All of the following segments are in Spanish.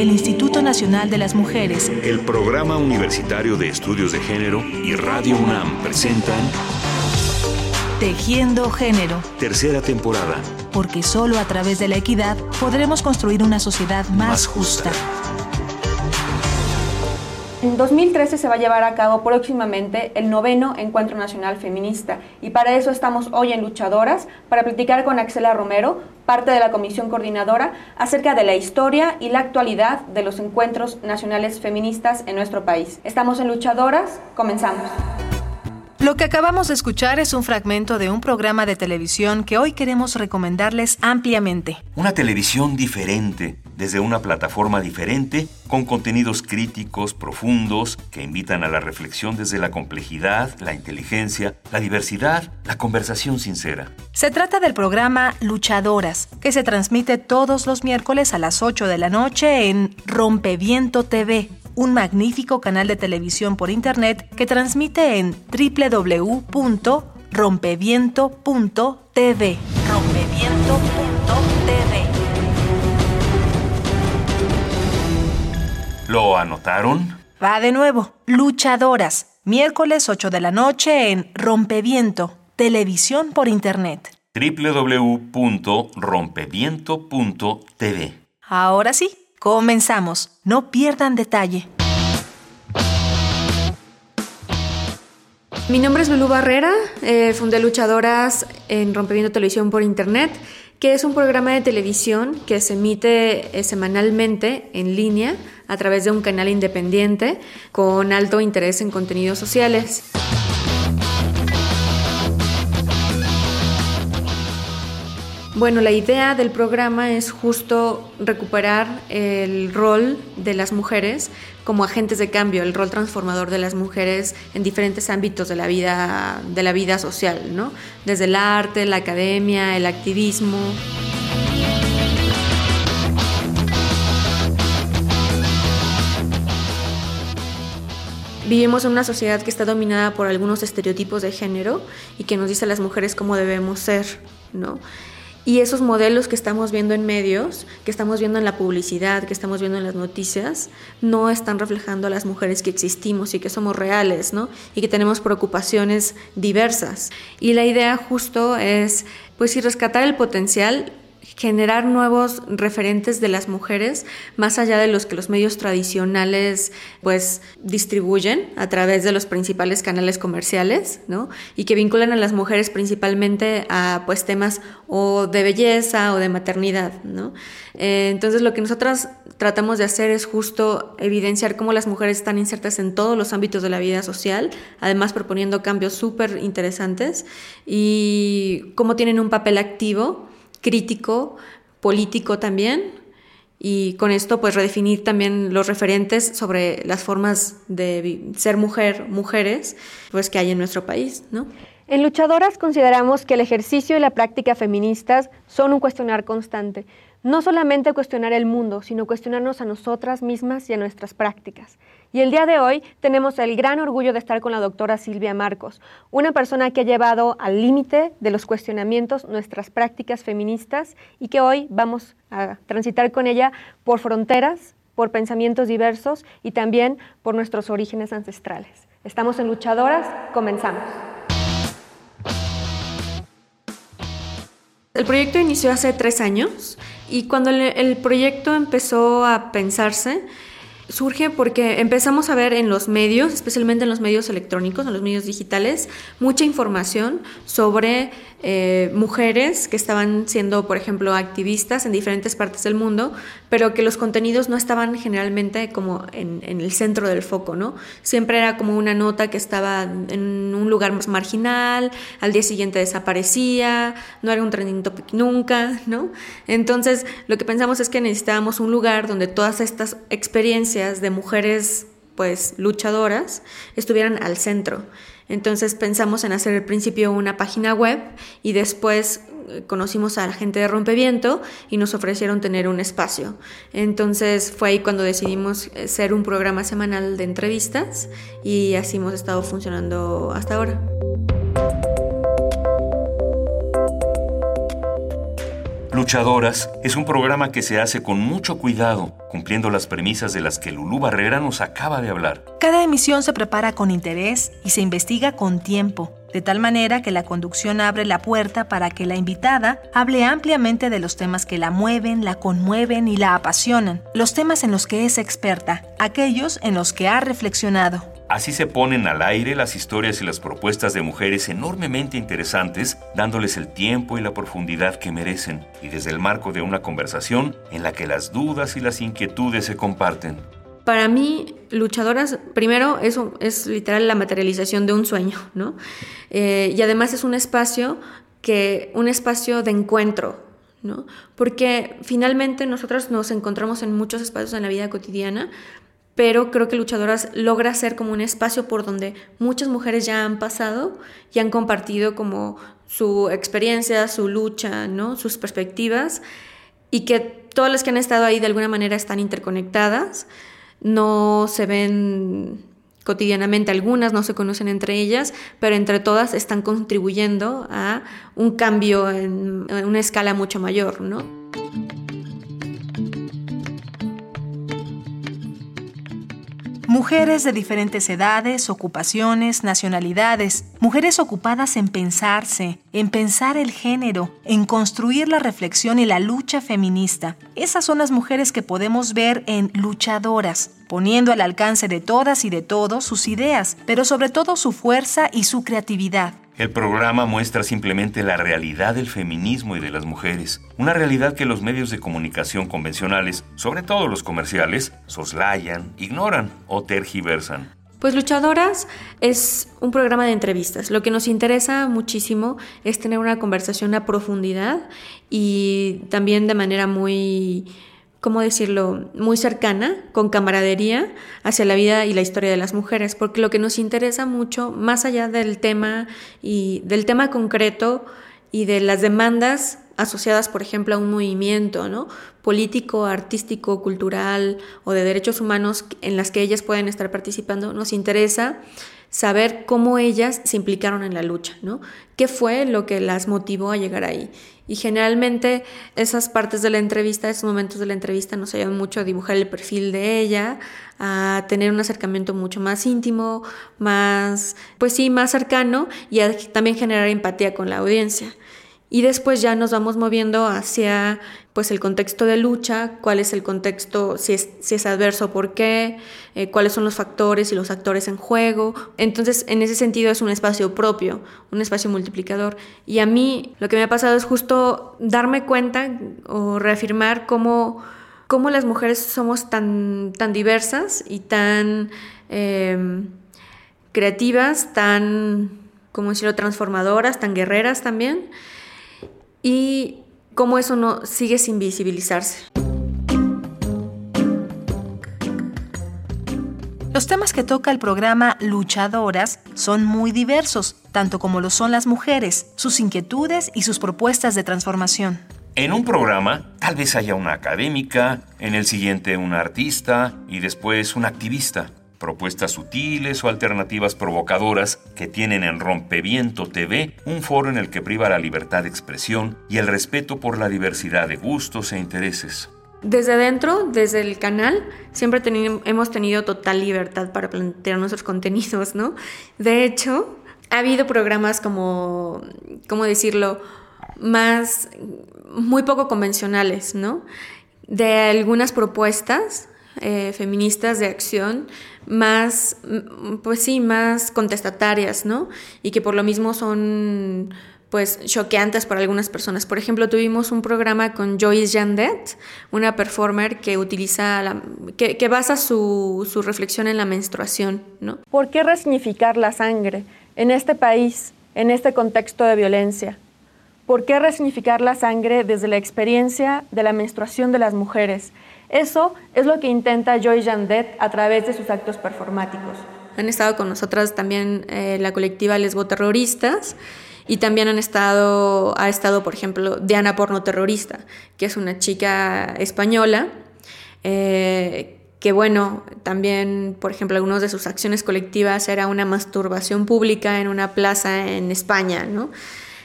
el Instituto Nacional de las Mujeres, el Programa Universitario de Estudios de Género y Radio UNAM presentan Tejiendo Género. Tercera temporada. Porque solo a través de la equidad podremos construir una sociedad más, justa. En 2013 se va a llevar a cabo próximamente el noveno Encuentro Nacional Feminista y para eso estamos hoy en Luchadoras para platicar con Axela Romero, parte de la Comisión Coordinadora, acerca de la historia y la actualidad de los encuentros nacionales feministas en nuestro país. Estamos en Luchadoras, comenzamos. Lo que acabamos de escuchar es un fragmento de un programa de televisión que hoy queremos recomendarles ampliamente. Una televisión diferente, desde una plataforma diferente, con contenidos críticos, profundos, que invitan a la reflexión desde la complejidad, la inteligencia, la diversidad, la conversación sincera. Se trata del programa Luchadoras, que se transmite todos los miércoles a las 8 de la noche en Rompeviento TV un magnífico canal de televisión por Internet que transmite en www.rompeviento.tv. Rompeviento.tv. ¿Lo anotaron? Va de nuevo. Luchadoras. Miércoles 8 de la noche en Rompeviento. Televisión por Internet. www.rompeviento.tv. Ahora sí. Comenzamos. No pierdan detalle. Mi nombre es Lulu Barrera, eh, fundé Luchadoras en Rompeviendo Televisión por Internet, que es un programa de televisión que se emite eh, semanalmente en línea a través de un canal independiente con alto interés en contenidos sociales. Bueno, la idea del programa es justo recuperar el rol de las mujeres como agentes de cambio, el rol transformador de las mujeres en diferentes ámbitos de la vida, de la vida social, ¿no? Desde el arte, la academia, el activismo. Vivimos en una sociedad que está dominada por algunos estereotipos de género y que nos dice a las mujeres cómo debemos ser, ¿no? Y esos modelos que estamos viendo en medios, que estamos viendo en la publicidad, que estamos viendo en las noticias, no están reflejando a las mujeres que existimos y que somos reales, ¿no? Y que tenemos preocupaciones diversas. Y la idea justo es, pues, sí, rescatar el potencial generar nuevos referentes de las mujeres más allá de los que los medios tradicionales pues distribuyen a través de los principales canales comerciales, ¿no? Y que vinculan a las mujeres principalmente a pues temas o de belleza o de maternidad, ¿no? Eh, entonces lo que nosotras tratamos de hacer es justo evidenciar cómo las mujeres están insertas en todos los ámbitos de la vida social, además proponiendo cambios súper interesantes y cómo tienen un papel activo crítico, político también, y con esto pues redefinir también los referentes sobre las formas de ser mujer, mujeres, pues que hay en nuestro país, ¿no? En Luchadoras consideramos que el ejercicio y la práctica feministas son un cuestionar constante. No solamente cuestionar el mundo, sino cuestionarnos a nosotras mismas y a nuestras prácticas. Y el día de hoy tenemos el gran orgullo de estar con la doctora Silvia Marcos, una persona que ha llevado al límite de los cuestionamientos nuestras prácticas feministas y que hoy vamos a transitar con ella por fronteras, por pensamientos diversos y también por nuestros orígenes ancestrales. Estamos en Luchadoras, comenzamos. El proyecto inició hace tres años y cuando el, proyecto empezó a pensarse, surge porque empezamos a ver en los medios, especialmente en los medios electrónicos, en los medios digitales, mucha información sobre eh, mujeres que estaban siendo, por ejemplo, activistas en diferentes partes del mundo, pero que los contenidos no estaban generalmente como en, el centro del foco, ¿no? Siempre era como una nota que estaba en un lugar más marginal, al día siguiente desaparecía, no era un trending topic nunca, ¿no? Entonces, lo que pensamos es que necesitábamos un lugar donde todas estas experiencias de mujeres, pues, luchadoras, estuvieran al centro. Entonces pensamos en hacer al principio una página web y después eh, conocimos a la gente de Rompeviento y nos ofrecieron tener un espacio. Entonces fue ahí cuando decidimos eh, ser un programa semanal de entrevistas y así hemos estado funcionando hasta ahora. Luchadoras es un programa que se hace con mucho cuidado, cumpliendo las premisas de las que Lulú Barrera nos acaba de hablar. Cada emisión se prepara con interés y se investiga con tiempo, de tal manera que la conducción abre la puerta para que la invitada hable ampliamente de los temas que la mueven, la conmueven y la apasionan, los temas en los que es experta, aquellos en los que ha reflexionado. Así se ponen al aire las historias y las propuestas de mujeres enormemente interesantes, dándoles el tiempo y la profundidad que merecen, y desde el marco de una conversación en la que las dudas y las inquietudes se comparten. Para mí, luchadoras, primero, es, es literal la materialización de un sueño, ¿no? Eh, y además es un espacio que, un espacio de encuentro, ¿no? Porque finalmente nosotros nos encontramos en muchos espacios en la vida cotidiana, pero creo que Luchadoras logra ser como un espacio por donde muchas mujeres ya han pasado y han compartido como su experiencia, su lucha, ¿no? sus perspectivas y que todas las que han estado ahí de alguna manera están interconectadas, no se ven cotidianamente, algunas no se conocen entre ellas, pero entre todas están contribuyendo a un cambio en, en una escala mucho mayor, ¿no? Mujeres de diferentes edades, ocupaciones, nacionalidades, mujeres ocupadas en pensarse, en pensar el género, en construir la reflexión y la lucha feminista. Esas son las mujeres que podemos ver en Luchadoras, poniendo al alcance de todas y de todos sus ideas, pero sobre todo su fuerza y su creatividad. El programa muestra simplemente la realidad del feminismo y de las mujeres, una realidad que los medios de comunicación convencionales, sobre todo los comerciales, soslayan, ignoran o tergiversan. Pues Luchadoras es un programa de entrevistas. Lo que nos interesa muchísimo es tener una conversación a profundidad y también de manera muy ¿cómo decirlo?, muy cercana, con camaradería hacia la vida y la historia de las mujeres, porque lo que nos interesa mucho, más allá del tema y del tema concreto y de las demandas asociadas, por ejemplo, a un movimiento ¿no? político, artístico, cultural o de derechos humanos en las que ellas pueden estar participando, nos interesa saber cómo ellas se implicaron en la lucha, ¿no? ¿Qué fue lo que las motivó a llegar ahí? Y generalmente esas partes de la entrevista, esos momentos de la entrevista nos ayudan mucho a dibujar el perfil de ella, a tener un acercamiento mucho más íntimo, más, pues sí, más cercano y a también generar empatía con la audiencia. Y después ya nos vamos moviendo hacia pues el contexto de lucha, cuál es el contexto, si es, si es adverso, por qué, eh, cuáles son los factores y los actores en juego. Entonces, en ese sentido es un espacio propio, un espacio multiplicador. Y a mí lo que me ha pasado es justo darme cuenta o reafirmar cómo, cómo las mujeres somos tan, tan diversas y tan em, creativas, tan, como decirlo, transformadoras, tan guerreras también y cómo eso no sigue sin visibilizarse. Los temas que toca el programa Luchadoras son muy diversos, tanto como lo son las mujeres, sus inquietudes y sus propuestas de transformación. En un programa tal vez haya una académica, en el siguiente una artista y después un activista propuestas sutiles o alternativas provocadoras que tienen en Rompeviento TV un foro en el que priva la libertad de expresión y el respeto por la diversidad de gustos e intereses. Desde dentro, desde el canal, siempre hemos tenido total libertad para plantear nuestros contenidos, ¿no? De hecho, ha habido programas como, ¿cómo decirlo?, más, muy poco convencionales, ¿no? De algunas propuestas eh, feministas de acción más, mm, pues sí, más contestatarias, ¿no? Y que por lo mismo son pues choqueantes para algunas personas. Por ejemplo, tuvimos un programa con Joyce Jandet, una performer que utiliza, la, que, que, basa su, su, reflexión en la menstruación, ¿no? ¿Por qué resignificar la sangre en este país, en este contexto de violencia? ¿Por qué resignificar la sangre desde la experiencia de la menstruación de las mujeres? Eso es lo que intenta Joy Jandet a través de sus actos performáticos. Han estado con nosotras también eh, la colectiva Lesbo Terroristas y también han estado, ha estado, por ejemplo, Diana Porno Terrorista, que es una chica española, eh, que bueno, también, por ejemplo, algunas de sus acciones colectivas era una masturbación pública en una plaza en España, ¿no?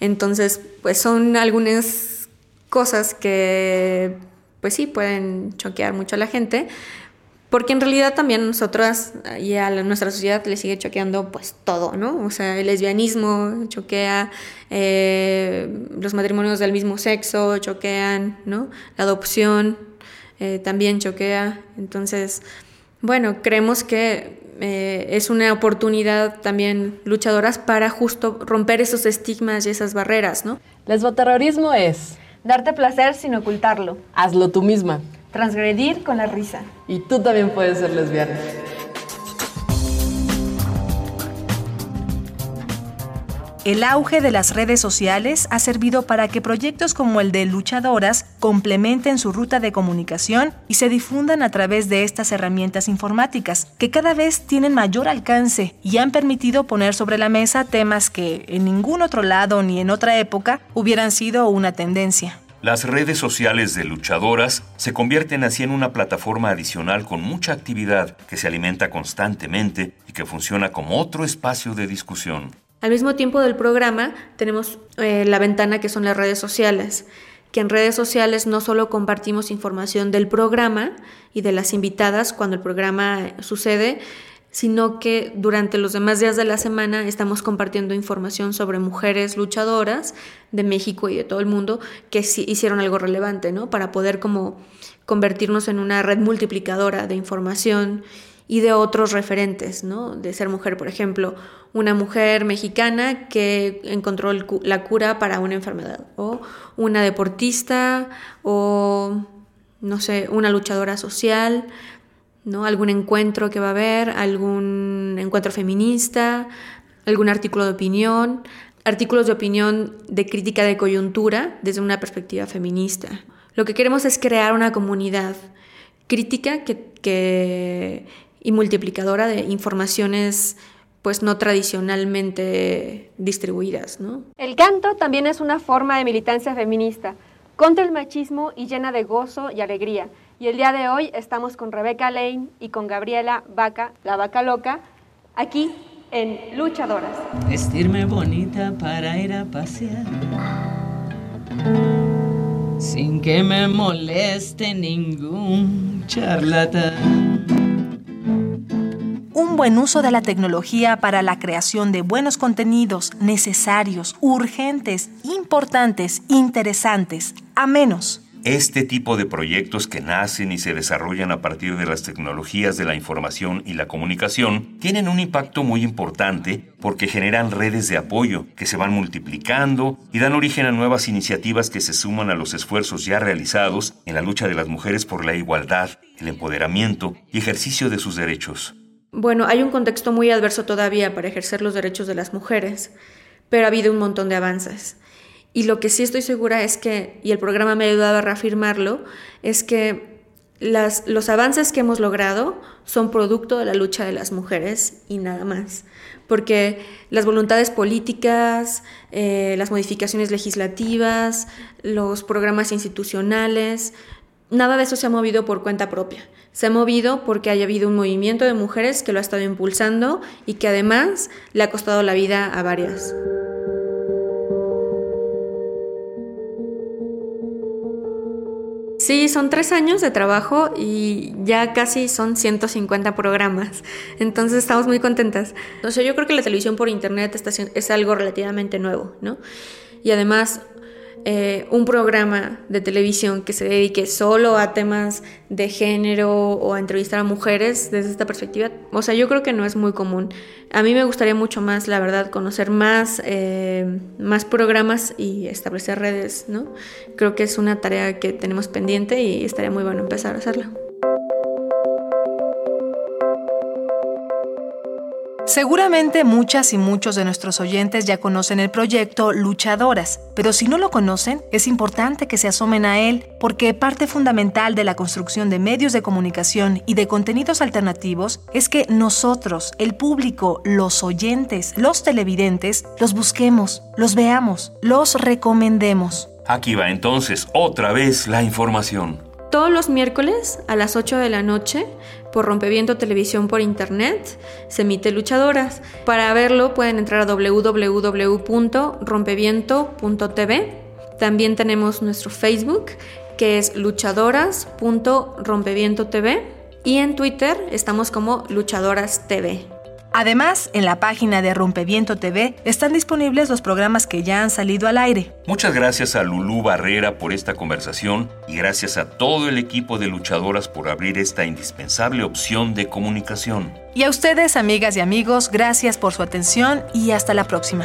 Entonces, pues son algunas cosas que, pues sí, pueden choquear mucho a la gente, porque en realidad también nosotras y a nuestra sociedad le sigue choqueando pues todo, ¿no? O sea, el lesbianismo choquea, eh, los matrimonios del mismo sexo choquean, ¿no? La adopción eh, también choquea. Entonces, bueno, creemos que eh, es una oportunidad también luchadoras para justo romper esos estigmas y esas barreras, ¿no? Lesboterrorismo es... Darte placer sin ocultarlo. Hazlo tú misma. Transgredir con la risa. Y tú también puedes ser lesbiana. El auge de las redes sociales ha servido para que proyectos como el de Luchadoras complementen su ruta de comunicación y se difundan a través de estas herramientas informáticas, que cada vez tienen mayor alcance y han permitido poner sobre la mesa temas que en ningún otro lado ni en otra época hubieran sido una tendencia. Las redes sociales de luchadoras se convierten así en una plataforma adicional con mucha actividad que se alimenta constantemente y que funciona como otro espacio de discusión. Al mismo tiempo del programa tenemos eh, la ventana que son las redes sociales, que en redes sociales no solo compartimos información del programa y de las invitadas cuando el programa sucede, sino que durante los demás días de la semana estamos compartiendo información sobre mujeres luchadoras de México y de todo el mundo que hicieron algo relevante, ¿no? Para poder como convertirnos en una red multiplicadora de información y de otros referentes, ¿no? De ser mujer, por ejemplo, una mujer mexicana que encontró la cura para una enfermedad, o una deportista, o no sé, una luchadora social, ¿no? Algún encuentro que va a haber, algún encuentro feminista, algún artículo de opinión, artículos de opinión de crítica de coyuntura desde una perspectiva feminista. Lo que queremos es crear una comunidad crítica que, que y multiplicadora de informaciones pues no tradicionalmente distribuidas. ¿no? El canto también es una forma de militancia feminista, contra el machismo y llena de gozo y alegría. Y el día de hoy estamos con Rebeca Lane y con Gabriela Vaca, la vaca loca, aquí en Luchadoras. Vestirme bonita para ir a pasear, sin que me moleste ningún charlatán buen uso de la tecnología para la creación de buenos contenidos necesarios, urgentes, importantes, interesantes, a menos. Este tipo de proyectos que nacen y se desarrollan a partir de las tecnologías de la información y la comunicación tienen un impacto muy importante porque generan redes de apoyo que se van multiplicando y dan origen a nuevas iniciativas que se suman a los esfuerzos ya realizados en la lucha de las mujeres por la igualdad, el empoderamiento y ejercicio de sus derechos. Bueno, hay un contexto muy adverso todavía para ejercer los derechos de las mujeres, pero ha habido un montón de avances. Y lo que sí estoy segura es que, y el programa me ha ayudado a reafirmarlo, es que los avances que hemos logrado son producto de la lucha de las mujeres y nada más. Porque las voluntades políticas, eh, las modificaciones legislativas, los programas institucionales, nada de eso se ha movido por cuenta propia. Se ha movido porque haya habido un movimiento de mujeres que lo ha estado impulsando y que además le ha costado la vida a varias. Sí, son tres años de trabajo y ya casi son 150 programas. Entonces estamos muy contentas. O yo creo que la televisión por internet es algo relativamente nuevo, ¿no? Y además eh, un programa de televisión que se dedique solo a temas de género o a entrevistar a mujeres desde esta perspectiva, o sea, yo creo que no es muy común. A mí me gustaría mucho más, la verdad, conocer más, eh, más programas y establecer redes, ¿no? Creo que es una tarea que tenemos pendiente y estaría muy bueno empezar a hacerla. Seguramente muchas y muchos de nuestros oyentes ya conocen el proyecto Luchadoras, pero si no lo conocen, es importante que se asomen a él porque parte fundamental de la construcción de medios de comunicación y de contenidos alternativos es que nosotros, el público, los oyentes, los televidentes, los busquemos, los veamos, los recomendemos. Aquí va entonces otra vez la información. Todos los miércoles a las 8 de la noche por Rompeviento Televisión por Internet se emite Luchadoras. Para verlo pueden entrar a www.rompeviento.tv También tenemos nuestro Facebook, que es luchadoras.rompevientotv. Y en Twitter estamos como Luchadoras TV. Además, en la página de Rompeviento TV están disponibles los programas que ya han salido al aire. Muchas gracias a Lulú Barrera por esta conversación y gracias a todo el equipo de luchadoras por abrir esta indispensable opción de comunicación. Y a ustedes, amigas y amigos, gracias por su atención y hasta la próxima.